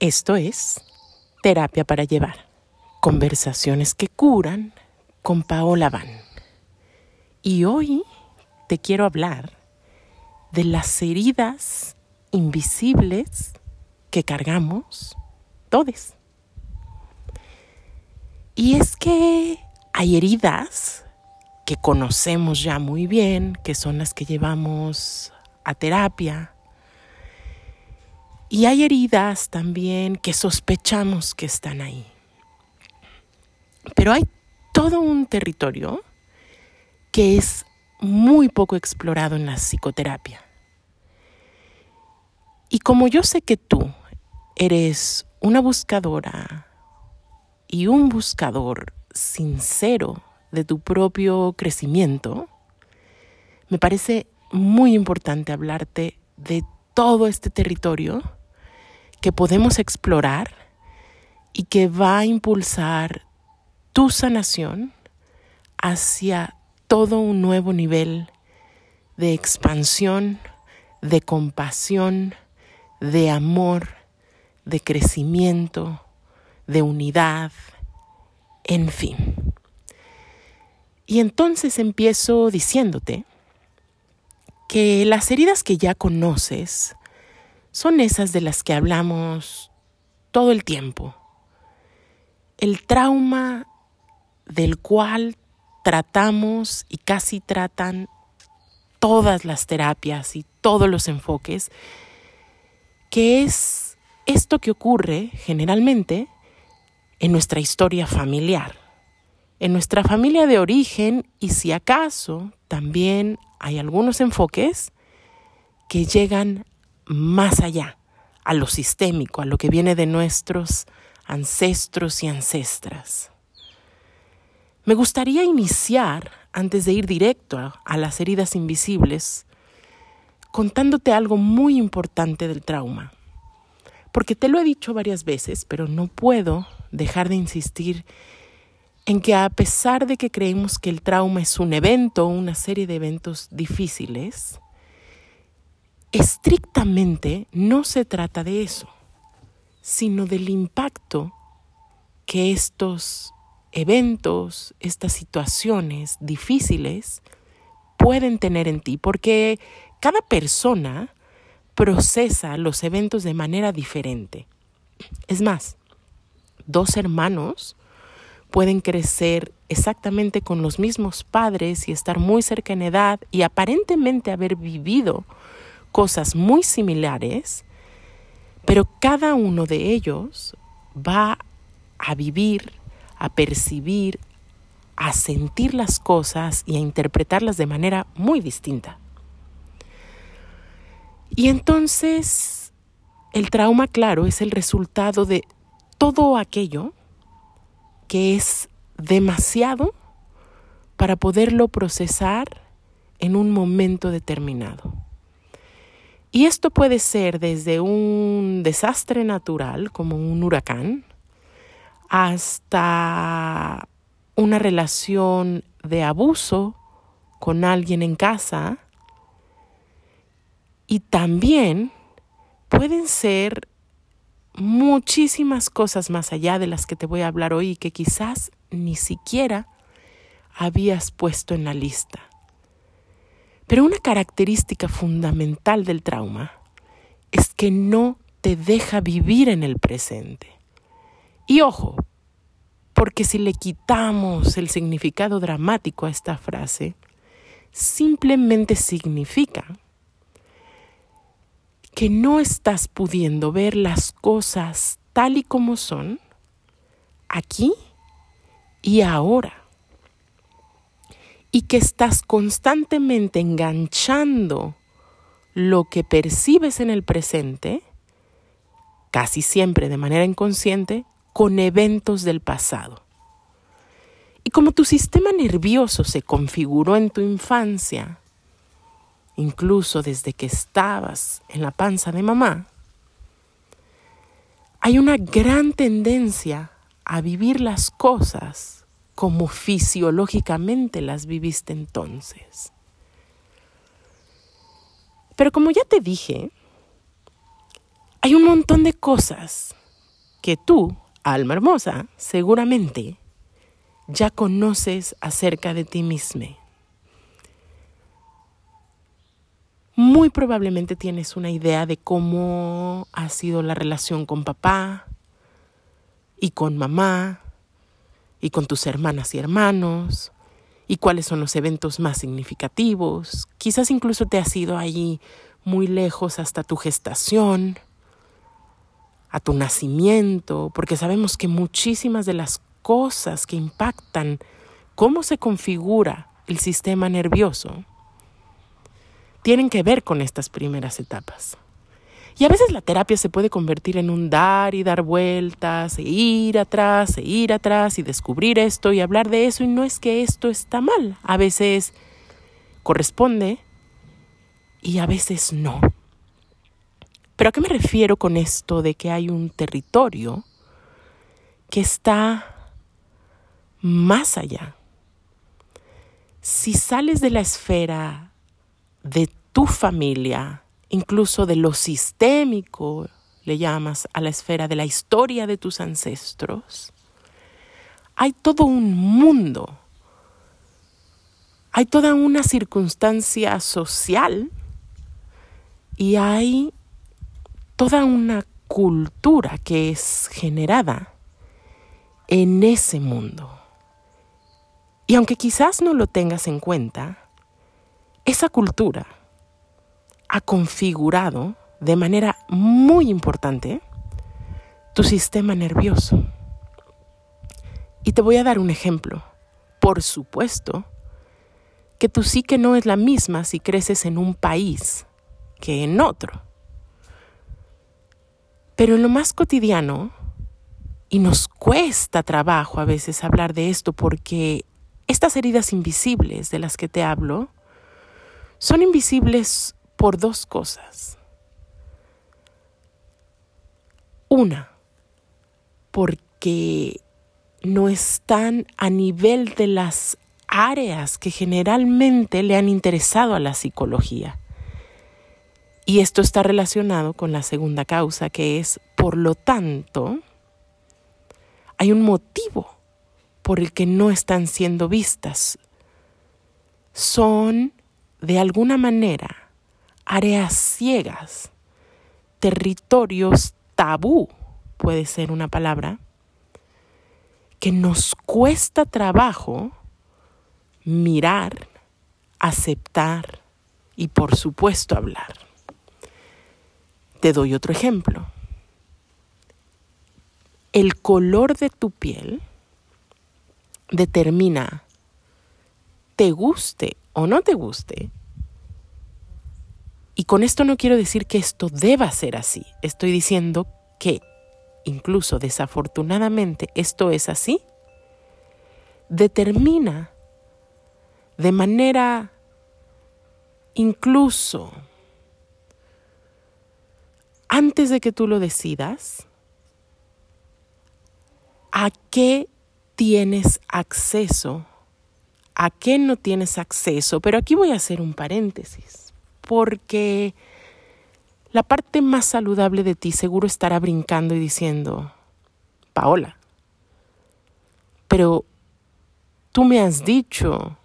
Esto es Terapia para Llevar. Conversaciones que curan con Paola Van. Y hoy te quiero hablar de las heridas invisibles que cargamos todos. Y es que hay heridas que conocemos ya muy bien, que son las que llevamos a terapia, y hay heridas también que sospechamos que están ahí. Pero hay todo un territorio que es muy poco explorado en la psicoterapia. Y como yo sé que tú eres una buscadora y un buscador sincero de tu propio crecimiento, me parece muy importante hablarte de todo este territorio que podemos explorar y que va a impulsar tu sanación hacia todo un nuevo nivel de expansión, de compasión, de amor, de crecimiento, de unidad, en fin. Y entonces empiezo diciéndote que las heridas que ya conoces son esas de las que hablamos todo el tiempo. El trauma del cual tratamos y casi tratan todas las terapias y todos los enfoques, que es esto que ocurre generalmente en nuestra historia familiar, en nuestra familia de origen y si acaso también hay algunos enfoques que llegan más allá, a lo sistémico, a lo que viene de nuestros ancestros y ancestras. Me gustaría iniciar, antes de ir directo a, las heridas invisibles, contándote algo muy importante del trauma. Porque te lo he dicho varias veces, pero no puedo dejar de insistir en que a pesar de que creemos que el trauma es un evento, una serie de eventos difíciles, estrictamente no se trata de eso, sino del impacto que estos eventos, estas situaciones difíciles pueden tener en ti, porque cada persona procesa los eventos de manera diferente. Es más, dos hermanos pueden crecer exactamente con los mismos padres y estar muy cerca en edad y aparentemente haber vivido cosas muy similares, pero cada uno de ellos va a vivir, a percibir, a sentir las cosas y a interpretarlas de manera muy distinta. Y entonces el trauma, claro, es el resultado de todo aquello que es demasiado para poderlo procesar en un momento determinado. Y esto puede ser desde un desastre natural, como un huracán, hasta una relación de abuso con alguien en casa. Y también pueden ser muchísimas cosas más allá de las que te voy a hablar hoy que quizás ni siquiera habías puesto en la lista. Pero una característica fundamental del trauma es que no te deja vivir en el presente. Y ojo, porque si le quitamos el significado dramático a esta frase, simplemente significa que no estás pudiendo ver las cosas tal y como son aquí y ahora y que estás constantemente enganchando lo que percibes en el presente, casi siempre de manera inconsciente, con eventos del pasado. Y como tu sistema nervioso se configuró en tu infancia, incluso desde que estabas en la panza de mamá, hay una gran tendencia a vivir las cosas como fisiológicamente las viviste entonces. Pero como ya te dije, hay un montón de cosas que tú, alma hermosa, seguramente ya conoces acerca de ti misma. Muy probablemente tienes una idea de cómo ha sido la relación con papá y con mamá y con tus hermanas y hermanos y cuáles son los eventos más significativos. Quizás incluso te has ido allí muy lejos hasta tu gestación, a tu nacimiento, porque sabemos que muchísimas de las cosas que impactan cómo se configura el sistema nervioso tienen que ver con estas primeras etapas. Y a veces la terapia se puede convertir en un dar y dar vueltas, e ir atrás, e ir atrás y descubrir esto y hablar de eso. Y no es que esto está mal, a veces corresponde y a veces no. Pero ¿a qué me refiero con esto de que hay un territorio que está más allá. Si sales de la esfera de tu familia, incluso de lo sistémico, le llamas a la esfera de la historia de tus ancestros, hay todo un mundo, hay toda una circunstancia social y hay toda una cultura que es generada en ese mundo. Y aunque quizás no lo tengas en cuenta, esa cultura ha configurado de manera muy importante tu sistema nervioso. Y te voy a dar un ejemplo. Por supuesto que tu psique no es la misma si creces en un país que en otro. Pero en lo más cotidiano, y nos cuesta trabajo a veces hablar de esto porque estas heridas invisibles de las que te hablo son invisibles por dos cosas. Una, porque no están a nivel de las áreas que generalmente le han interesado a la psicología. Y esto está relacionado con la segunda causa, que es, por lo tanto, hay un motivo por el que no están siendo vistas. Son, de alguna manera, áreas ciegas, territorios tabú, puede ser una palabra, que nos cuesta trabajo mirar, aceptar y por supuesto hablar. Te doy otro ejemplo. El color de tu piel determina, te guste o no te guste. Y con esto no quiero decir que esto deba ser así. Estoy diciendo que incluso desafortunadamente esto es así. Determina de manera incluso antes de que tú lo decidas, a qué tienes acceso, a qué no tienes acceso. Pero aquí voy a hacer un paréntesis, porque la parte más saludable de ti seguro estará brincando y diciendo, Paola, pero tú me has dicho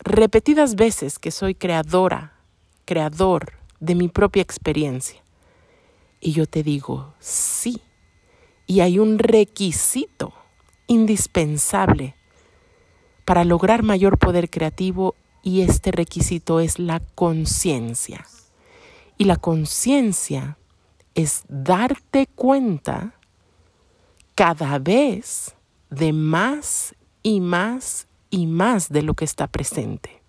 repetidas veces que soy creadora, creador de mi propia experiencia. Y yo te digo, sí, y hay un requisito indispensable para lograr mayor poder creativo y este requisito es la conciencia. Y la conciencia es darte cuenta cada vez de más y más y más de lo que está presente.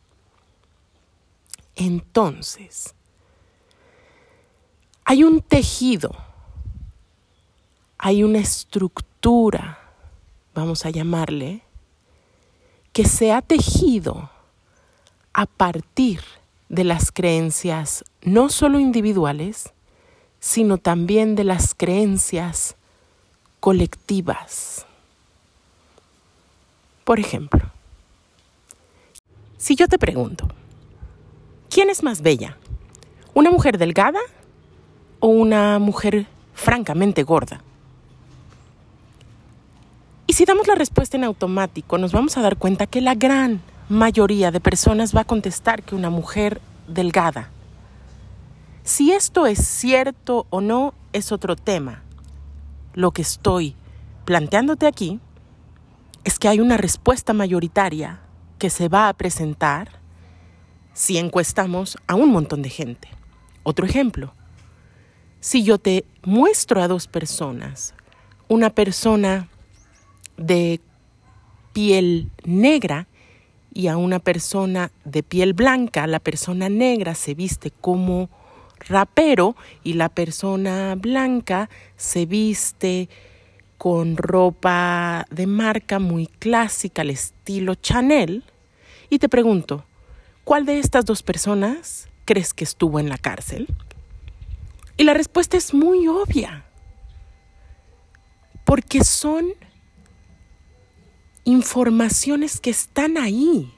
Entonces, hay un tejido, hay una estructura vamos a llamarle, que se ha tejido a partir de las creencias no solo individuales, sino también de las creencias colectivas. Por ejemplo, si yo te pregunto, ¿quién es más bella? ¿Una mujer delgada o una mujer francamente gorda? Y si damos la respuesta en automático, nos vamos a dar cuenta que la gran mayoría de personas va a contestar que una mujer delgada. Si esto es cierto o no es otro tema. Lo que estoy planteándote aquí es que hay una respuesta mayoritaria que se va a presentar si encuestamos a un montón de gente. Otro ejemplo, si yo te muestro a dos personas, una persona de piel negra y a una persona de piel blanca, la persona negra se viste como rapero y la persona blanca se viste con ropa de marca muy clásica al estilo Chanel. Y te pregunto, ¿cuál de estas dos personas crees que estuvo en la cárcel? Y la respuesta es muy obvia, porque son informaciones que están ahí,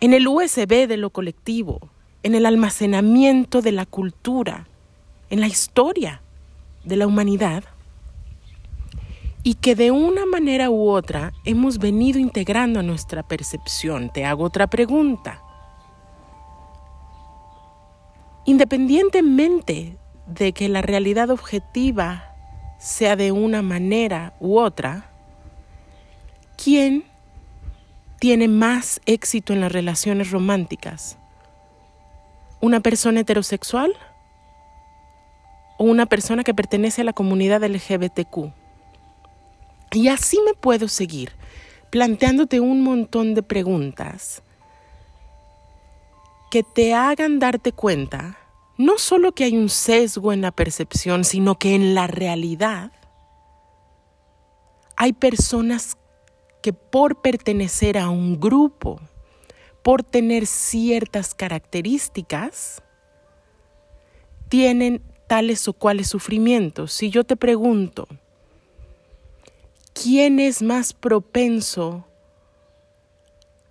en el USB de lo colectivo, en el almacenamiento de la cultura, en la historia de la humanidad, y que de una manera u otra hemos venido integrando a nuestra percepción. Te hago otra pregunta. Independientemente de que la realidad objetiva sea de una manera u otra, ¿quién tiene más éxito en las relaciones románticas? ¿Una persona heterosexual o una persona que pertenece a la comunidad LGBTQ? Y así me puedo seguir planteándote un montón de preguntas que te hagan darte cuenta no solo que hay un sesgo en la percepción, sino que en la realidad hay personas que por pertenecer a un grupo, por tener ciertas características, tienen tales o cuales sufrimientos. Si yo te pregunto, ¿quién es más propenso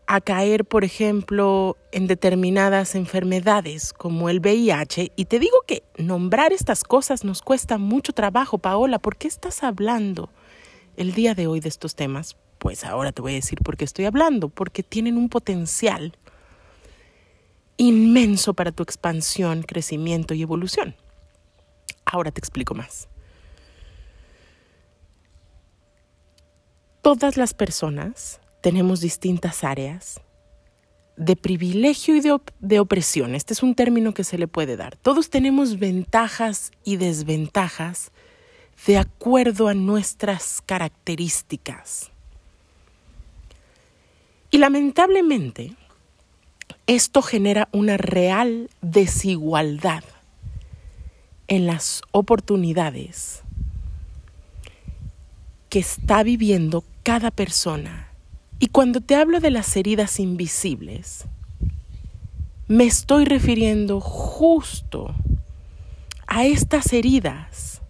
a caer, por ejemplo, en determinadas enfermedades como el VIH? Y te digo que nombrar estas cosas nos cuesta mucho trabajo, Paola. ¿Por qué estás hablando el día de hoy de estos temas? Pues ahora te voy a decir por qué estoy hablando, porque tienen un potencial inmenso para tu expansión, crecimiento y evolución. Ahora te explico más. Todas las personas tenemos distintas áreas de privilegio y de, opresión. Este es un término que se le puede dar. Todos tenemos ventajas y desventajas de acuerdo a nuestras características. Y lamentablemente, esto genera una real desigualdad en las oportunidades que está viviendo cada persona. Y cuando te hablo de las heridas invisibles, me estoy refiriendo justo a estas heridas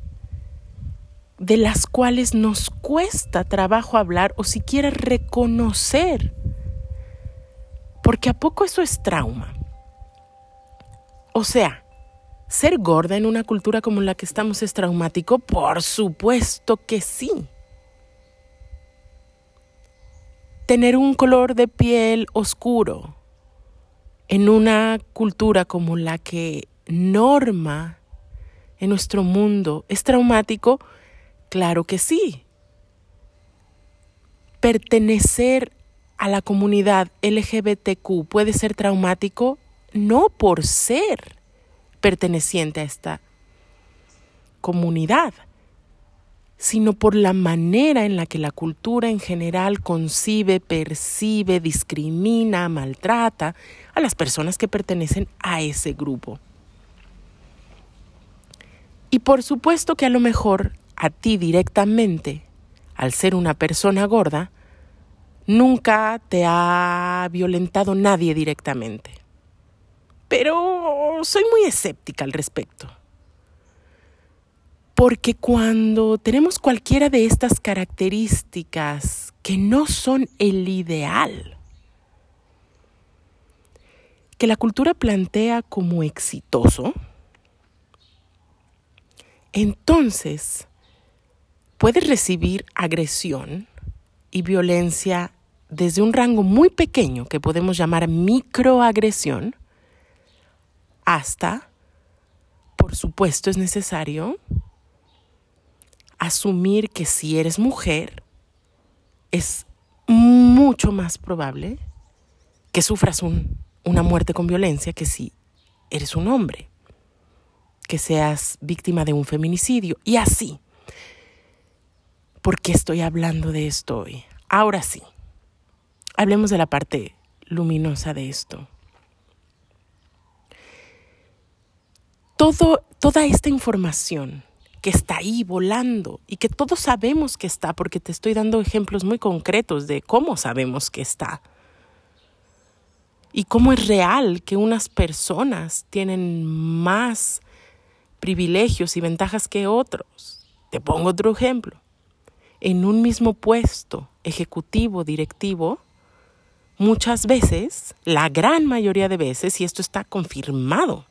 de las cuales nos cuesta trabajo hablar o siquiera reconocer, porque a poco eso es trauma. O sea, ser gorda en una cultura como la que estamos es traumático, por supuesto que sí. tener un color de piel oscuro en una cultura como la que norma en nuestro mundo es traumático? Claro que sí. Pertenecer a la comunidad LGBTQ puede ser traumático no por ser perteneciente a esta comunidad, sino por la manera en la que la cultura en general concibe, percibe, discrimina, maltrata a las personas que pertenecen a ese grupo. Y por supuesto que a lo mejor a ti directamente, al ser una persona gorda, nunca te ha violentado nadie directamente. Pero soy muy escéptica al respecto. Porque cuando tenemos cualquiera de estas características que no son el ideal, que la cultura plantea como exitoso, entonces puedes recibir agresión y violencia desde un rango muy pequeño que podemos llamar microagresión hasta, por supuesto, es necesario asumir que si eres mujer es mucho más probable que sufras una muerte con violencia que si eres un hombre, que seas víctima de un feminicidio y así. ¿Por qué estoy hablando de esto hoy? Ahora sí, hablemos de la parte luminosa de esto. Todo, toda esta información que está ahí volando y que todos sabemos que está, porque te estoy dando ejemplos muy concretos de cómo sabemos que está. Y cómo es real que unas personas tienen más privilegios y ventajas que otros. Te pongo otro ejemplo. En un mismo puesto ejecutivo, directivo, muchas veces, la gran mayoría de veces, y esto está confirmado,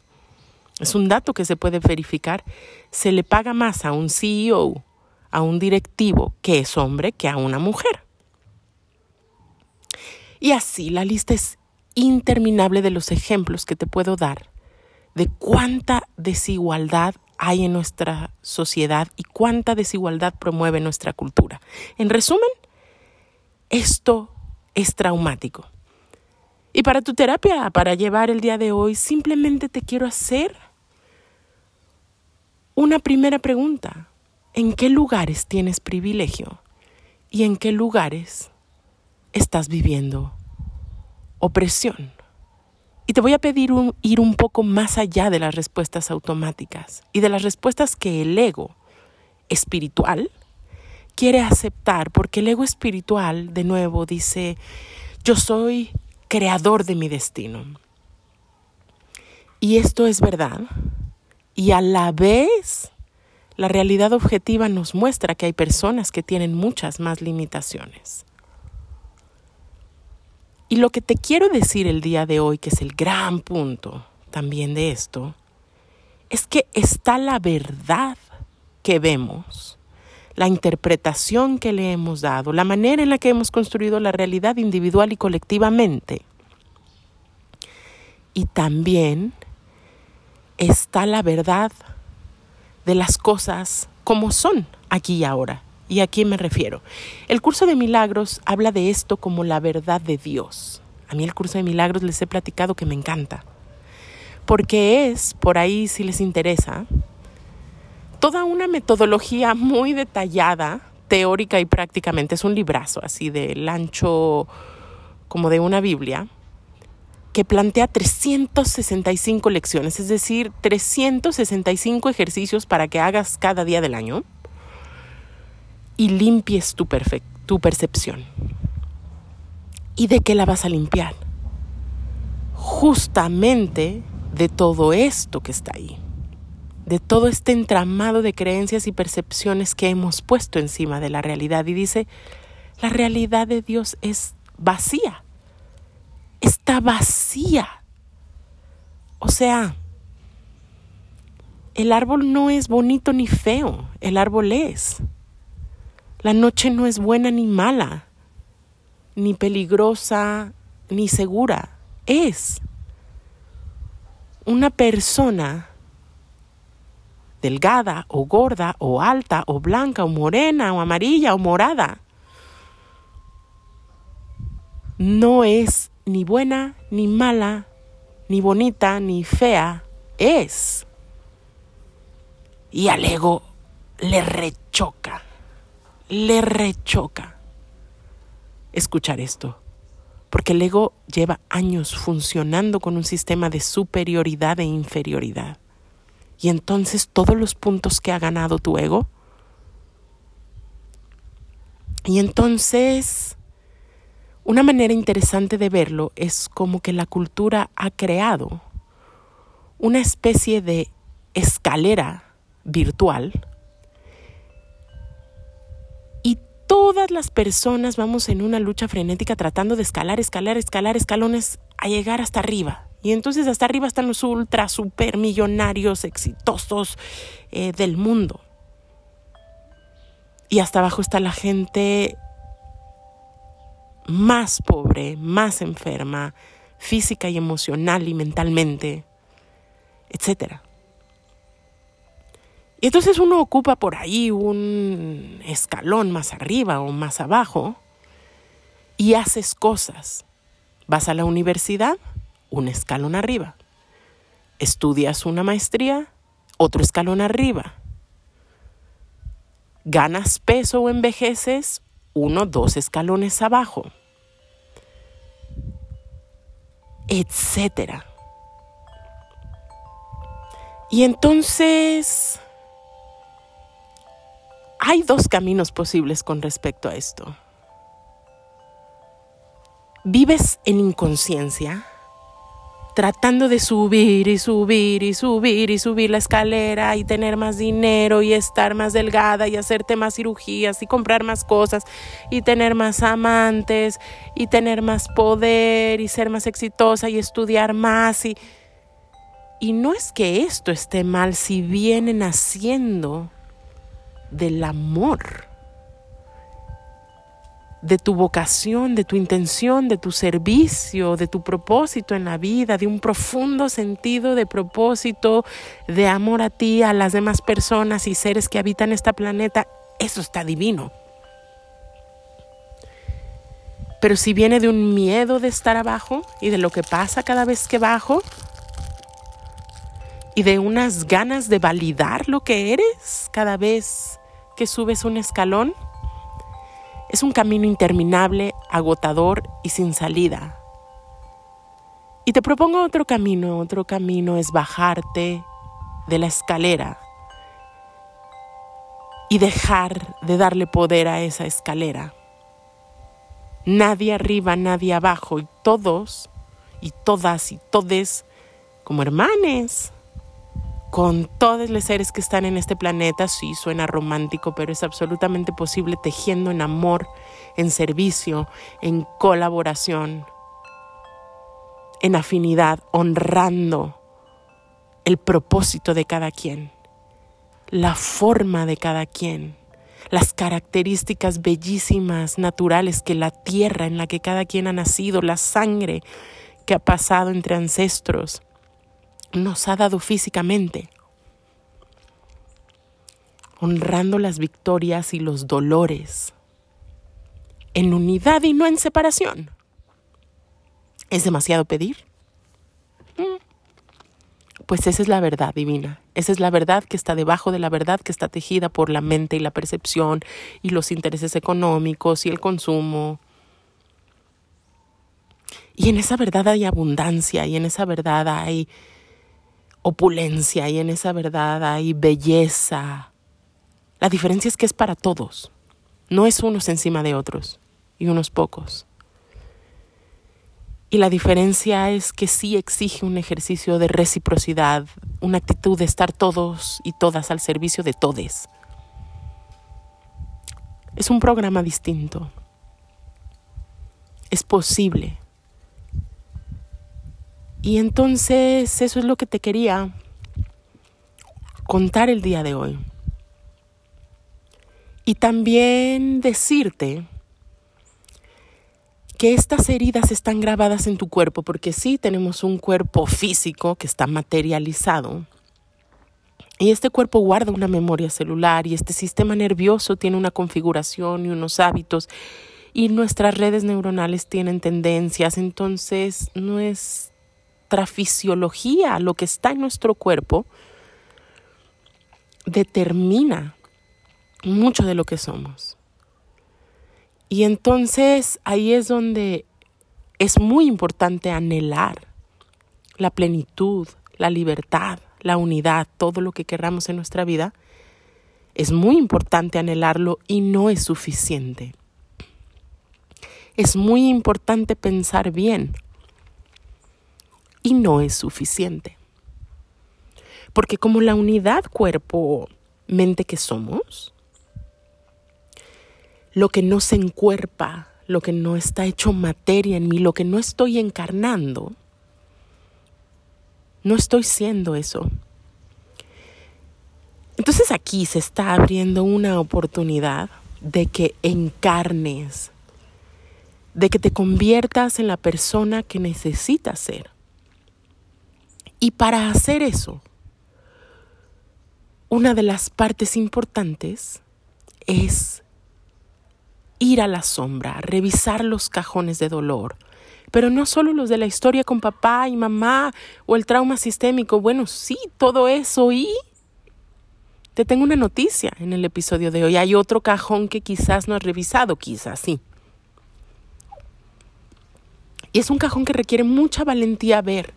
es un dato que se puede verificar, se le paga más a un CEO, a un directivo que es hombre, que a una mujer. Y así la lista es interminable de los ejemplos que te puedo dar de cuánta desigualdad hay en nuestra sociedad y cuánta desigualdad promueve nuestra cultura. En resumen, esto es traumático. Y para tu terapia, para llevar el día de hoy, simplemente te quiero hacer una primera pregunta. ¿En qué lugares tienes privilegio? ¿Y en qué lugares estás viviendo opresión? Y te voy a pedir ir un poco más allá de las respuestas automáticas y de las respuestas que el ego espiritual quiere aceptar, porque el ego espiritual, de nuevo, dice, yo soy creador de mi destino. Y esto es verdad. Y a la vez, la realidad objetiva nos muestra que hay personas que tienen muchas más limitaciones. Y lo que te quiero decir el día de hoy, que es el gran punto también de esto, es que está la verdad que vemos, la interpretación que le hemos dado, la manera en la que hemos construido la realidad individual y colectivamente. Y también está la verdad de las cosas como son aquí y ahora. ¿Y a quién me refiero? El curso de milagros habla de esto como la verdad de Dios. A mí el curso de milagros les he platicado que me encanta. Porque es, por ahí si les interesa, toda una metodología muy detallada, teórica y prácticamente. Es un librazo así del ancho como de una Biblia que plantea 365 lecciones, es decir, 365 ejercicios para que hagas cada día del año y limpies tu, tu percepción. ¿Y de qué la vas a limpiar? Justamente de todo esto que está ahí, de todo este entramado de creencias y percepciones que hemos puesto encima de la realidad. Y dice, la realidad de Dios es vacía, está vacía. O sea, el árbol no es bonito ni feo, el árbol es. La noche no es buena ni mala, ni peligrosa ni segura. Es una persona delgada o gorda o alta o blanca o morena o amarilla o morada. No es ni buena ni mala, ni bonita ni fea, es. Y al ego le rechoca le rechoca escuchar esto, porque el ego lleva años funcionando con un sistema de superioridad e inferioridad. Y entonces todos los puntos que ha ganado tu ego, y entonces una manera interesante de verlo es como que la cultura ha creado una especie de escalera virtual todas las personas vamos en una lucha frenética tratando de escalar, escalar, escalar escalones a llegar hasta arriba. Y entonces hasta arriba están los ultra, super millonarios exitosos eh, del mundo. Y hasta abajo está la gente más pobre, más enferma, física y emocional y mentalmente, etc. Y entonces uno ocupa por ahí un escalón más arriba o más abajo y haces cosas. Vas a la universidad, un escalón arriba. Estudias una maestría, otro escalón arriba. Ganas peso o envejeces, uno, dos escalones abajo. Etcétera. Y entonces hay dos caminos posibles con respecto a esto. Vives en inconsciencia tratando de subir y subir y subir y subir la escalera y tener más dinero y estar más delgada y hacerte más cirugías y comprar más cosas y tener más amantes y tener más poder y ser más exitosa y estudiar más y y no es que esto esté mal si viene naciendo del amor de tu vocación, de tu intención, de tu servicio, de tu propósito en la vida, de un profundo sentido de propósito, de amor a ti, a las demás personas y seres que habitan este planeta, eso está divino. Pero si viene de un miedo de estar abajo y de lo que pasa cada vez que bajo, y de unas ganas de validar lo que eres cada vez que subes un escalón, es un camino interminable, agotador y sin salida. Y te propongo otro camino, otro camino es bajarte de la escalera y dejar de darle poder a esa escalera. Nadie arriba, nadie abajo y todos y todas y todes como hermanes con todos los seres que están en este planeta. Sí, suena romántico, pero es absolutamente posible tejiendo en amor, en servicio, en colaboración, en afinidad, honrando el propósito de cada quien, la forma de cada quien, las características bellísimas, naturales que la tierra en la que cada quien ha nacido, la sangre que ha pasado entre ancestros nos ha dado físicamente, honrando las victorias y los dolores, en unidad y no en separación. ¿Es demasiado pedir? Mm. Pues esa es la verdad divina, esa es la verdad que está debajo de la verdad que está tejida por la mente y la percepción y los intereses económicos y el consumo. Y en esa verdad hay abundancia y en esa verdad hay opulencia y en esa verdad hay belleza. La diferencia es que es para todos, no es unos encima de otros y unos pocos. Y la diferencia es que sí exige un ejercicio de reciprocidad, una actitud de estar todos y todas al servicio de todes. Es un programa distinto. Es posible y entonces eso es lo que te quería contar el día de hoy. Y también decirte que estas heridas están grabadas en tu cuerpo, porque sí tenemos un cuerpo físico que está materializado. Y este cuerpo guarda una memoria celular y este sistema nervioso tiene una configuración y unos hábitos y nuestras redes neuronales tienen tendencias. Entonces no es fisiología, lo que está en nuestro cuerpo, determina mucho de lo que somos. Y entonces ahí es donde es muy importante anhelar la plenitud, la libertad, la unidad, todo lo que querramos en nuestra vida. Es muy importante anhelarlo y no es suficiente. Es muy importante pensar bien y no es suficiente. Porque como la unidad cuerpo-mente que somos, lo que no se encuerpa, lo que no está hecho materia en mí, lo que no estoy encarnando, no estoy siendo eso. Entonces aquí se está abriendo una oportunidad de que encarnes, de que te conviertas en la persona que necesitas ser. Y para hacer eso, una de las partes importantes es ir a la sombra, revisar los cajones de dolor, pero no solo los de la historia con papá y mamá o el trauma sistémico, bueno, sí, todo eso y te tengo una noticia en el episodio de hoy. Hay otro cajón que quizás no has revisado, quizás sí. Y es un cajón que requiere mucha valentía ver,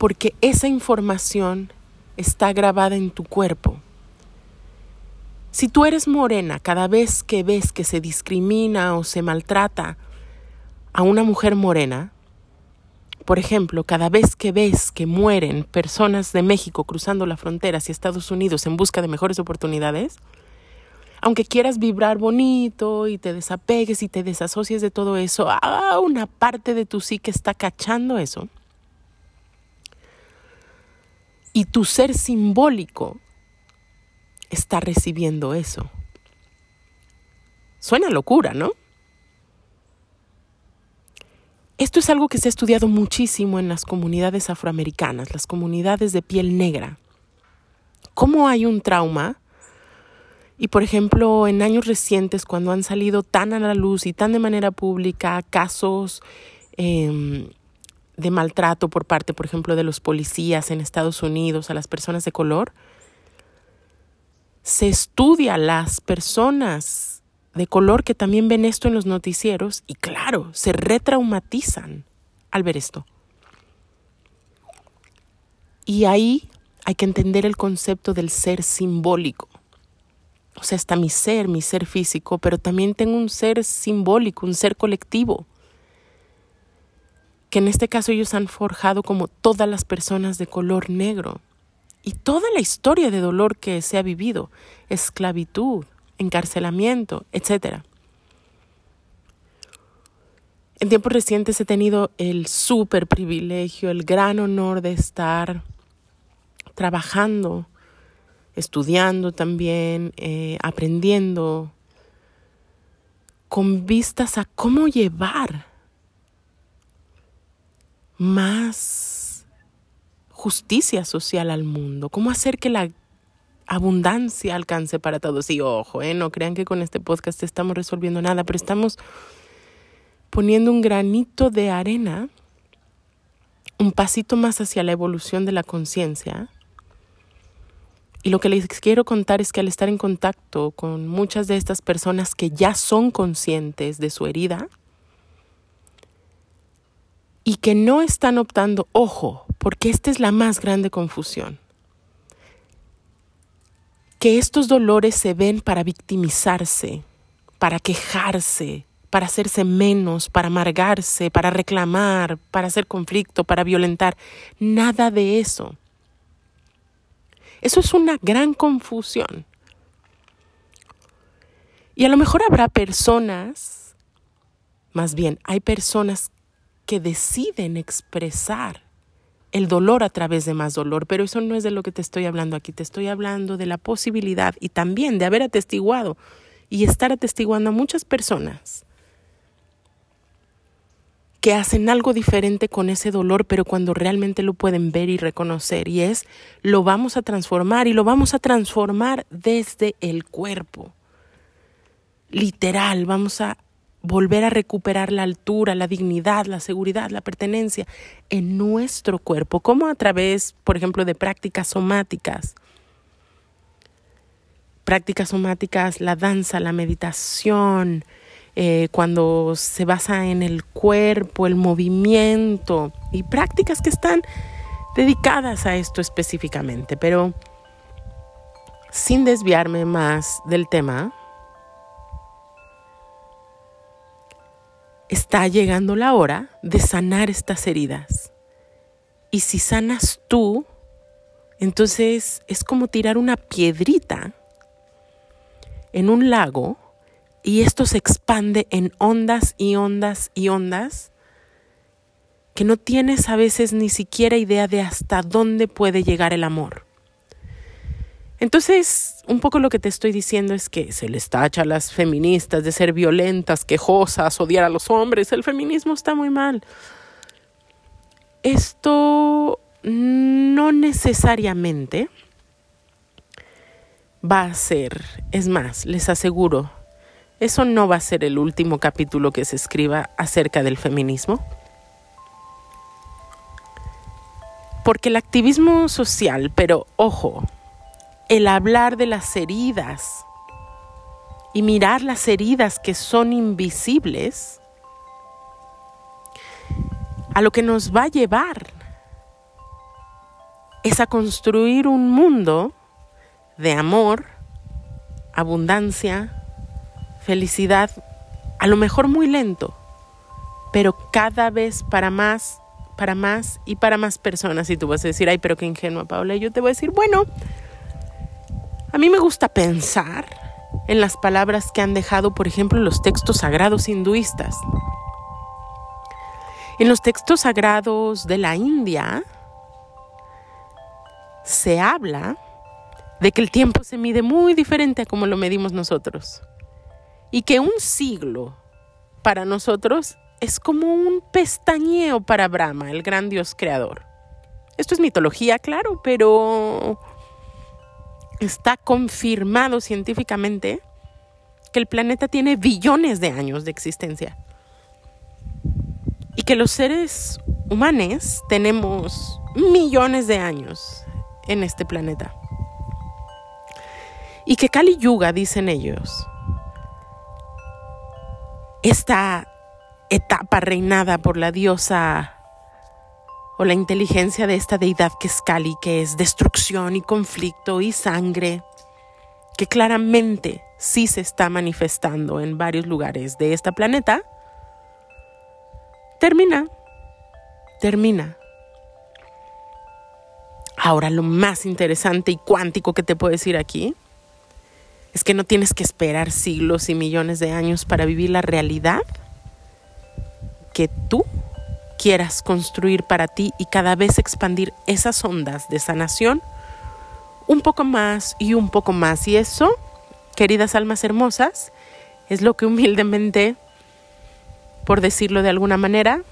porque esa información está grabada en tu cuerpo. Si tú eres morena, cada vez que ves que se discrimina o se maltrata a una mujer morena, por ejemplo, cada vez que ves que mueren personas de México cruzando la frontera hacia Estados Unidos en busca de mejores oportunidades, aunque quieras vibrar bonito y te desapegues y te desasocies de todo eso, una parte de tu sí que está cachando eso. Y tu ser simbólico está recibiendo eso. Suena locura, ¿no? Esto es algo que se ha estudiado muchísimo en las comunidades afroamericanas, las comunidades de piel negra. ¿Cómo hay un trauma? Y por ejemplo, en años recientes, cuando han salido tan a la luz y tan de manera pública casos em, de maltrato por parte, por ejemplo, de los policías en Estados Unidos a las personas de color, se estudia las personas de color que también ven esto en los noticieros y claro, se retraumatizan al ver esto. Y ahí hay que entender el concepto del ser simbólico. O sea, está mi ser, mi ser físico, pero también tengo un ser simbólico, un ser colectivo, que en este caso ellos han forjado como todas las personas de color negro. Y toda la historia de dolor que se ha vivido, esclavitud, encarcelamiento, etc. En tiempos recientes he tenido el súper privilegio, el gran honor de estar trabajando, estudiando también, eh, aprendiendo, con vistas a cómo llevar más justicia social al mundo, cómo hacer que la abundancia alcance para todos. Y ojo, ¿eh? no crean que con este podcast estamos resolviendo nada, pero estamos poniendo un granito de arena, un pasito más hacia la evolución de la conciencia. Y lo que les quiero contar es que al estar en contacto con muchas de estas personas que ya son conscientes de su herida y que no están optando, ojo, porque esta es la más grande confusión que estos dolores se ven para victimizarse, para quejarse, para hacerse menos, para amargarse, para reclamar, para hacer conflicto, para violentar. Nada de eso. Eso es una gran confusión. Y a lo mejor habrá personas, más bien, hay personas que deciden expresar el dolor a través de más dolor, pero eso no es de lo que te estoy hablando aquí, te estoy hablando de la posibilidad y también de haber atestiguado y estar atestiguando a muchas personas que hacen algo diferente con ese dolor, pero cuando realmente lo pueden ver y reconocer, y es, lo vamos a transformar y lo vamos a transformar desde el cuerpo. Literal, vamos a volver a recuperar la altura, la dignidad, la seguridad, la pertenencia en nuestro cuerpo, como a través, por ejemplo, de prácticas somáticas. Prácticas somáticas, la danza, la meditación, eh, cuando se basa en el cuerpo, el movimiento y prácticas que están dedicadas a esto específicamente, pero sin desviarme más del tema, está llegando la hora de sanar estas heridas. Y si sanas tú, entonces es como tirar una piedrita en un lago y esto se expande en ondas y ondas y ondas que no tienes a veces ni siquiera idea de hasta dónde puede llegar el amor. Entonces, un poco lo que te estoy diciendo es que se les tacha a las feministas de ser violentas, quejosas, odiar a los hombres. El feminismo está muy mal. Esto no necesariamente va a ser, es más, les aseguro, eso no va a ser el último capítulo que se escriba acerca del feminismo. Porque el activismo social, pero ojo, el hablar de las heridas y mirar las heridas que son invisibles, a lo que nos va a llevar es a construir un mundo de amor, abundancia, felicidad, a lo mejor muy lento, pero cada vez para más, para más y para más personas. Y tú vas a decir, ay, pero qué ingenua, Paula. Y yo te voy a decir, bueno, a mí me gusta pensar en las palabras que han dejado, por ejemplo, los textos sagrados hinduistas. En los textos sagrados de la India se habla de que el tiempo se mide muy diferente a como lo medimos nosotros y que un siglo para nosotros es como un pestañeo para Brahma, el gran dios creador. Esto es mitología, claro, pero está confirmado científicamente que el planeta tiene billones de años de existencia y que los seres humanos tenemos millones de años en este planeta. Y que Kali Yuga, dicen ellos, esta etapa reinada por la diosa o la inteligencia de esta deidad que es Kali, que es destrucción y conflicto y sangre, que claramente sí se está manifestando en varios lugares de este planeta, termina, termina. Ahora lo más interesante y cuántico que te puedo decir aquí es que no tienes que esperar siglos y millones de años para vivir la realidad que tú quieras construir para ti y cada vez expandir esas ondas de sanación un poco más y un poco más. Y eso, queridas almas hermosas, es lo que humildemente, por decirlo de alguna manera,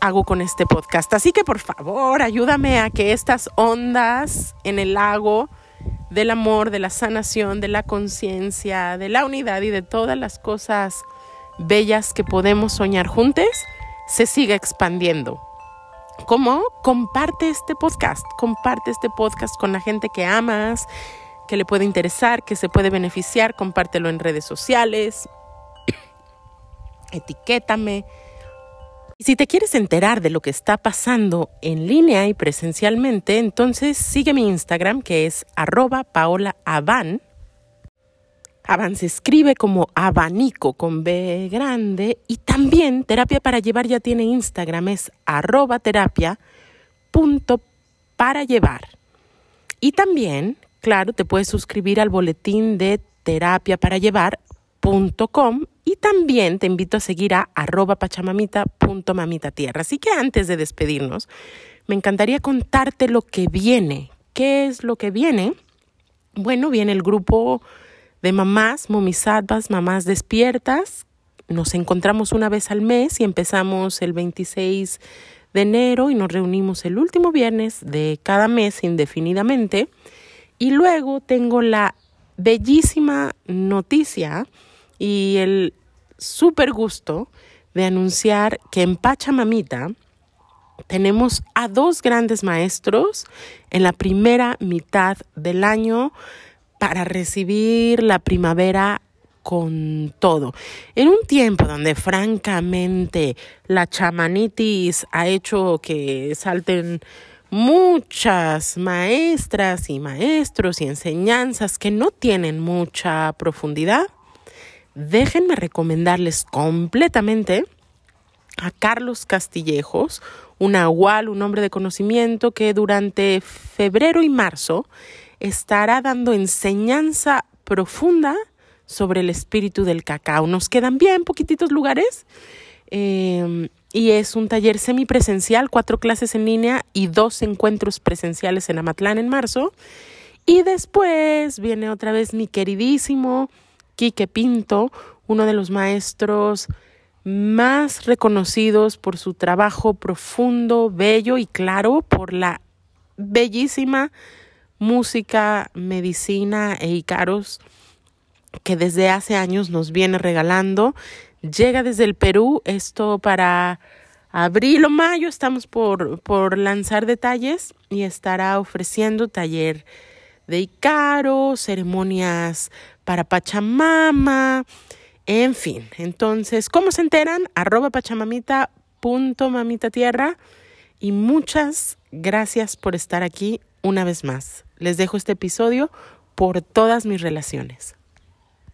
hago con este podcast. Así que por favor, ayúdame a que estas ondas en el lago del amor, de la sanación, de la conciencia, de la unidad y de todas las cosas bellas que podemos soñar juntos, se siga expandiendo. ¿Cómo? Comparte este podcast, comparte este podcast con la gente que amas, que le puede interesar, que se puede beneficiar, compártelo en redes sociales, etiquétame y si te quieres enterar de lo que está pasando en línea y presencialmente, entonces sigue mi Instagram que es arroba. Avan se escribe como abanico con B grande y también Terapia para Llevar ya tiene Instagram, es arroba terapia para llevar. Y también, claro, te puedes suscribir al boletín de terapia para llevar y también te invito a seguir a arroba pachamamita.mamitatierra. Así que antes de despedirnos, me encantaría contarte lo que viene. ¿Qué es lo que viene? Bueno, viene el grupo de mamás, momisadvas, mamás despiertas. Nos encontramos una vez al mes y empezamos el 26 de enero y nos reunimos el último viernes de cada mes indefinidamente. Y luego tengo la bellísima noticia y el súper gusto de anunciar que en Pachamamita tenemos a dos grandes maestros en la primera mitad del año para recibir la primavera con todo. En un tiempo donde francamente la chamanitis ha hecho que salten muchas maestras y maestros y enseñanzas que no tienen mucha profundidad, déjenme recomendarles completamente a Carlos Castillejos, un agual, un hombre de conocimiento que durante febrero y marzo estará dando enseñanza profunda sobre el espíritu del cacao. Nos quedan bien poquititos lugares em, y es un taller semipresencial, cuatro clases en línea y dos encuentros presenciales en Amatlán en marzo. Y después viene otra vez mi queridísimo Quique Pinto, uno de los maestros más reconocidos por su trabajo profundo, bello y claro, por la bellísima música, medicina e Icaros que desde hace años nos viene regalando. Llega desde el Perú, esto para abril o mayo estamos por, por lanzar detalles y estará ofreciendo taller de Icaro, ceremonias para Pachamama, en fin. Entonces, ¿cómo se enteran? Arroba pachamamita punto mamita tierra y muchas gracias por estar aquí una vez más. Les dejo este episodio por todas mis relaciones.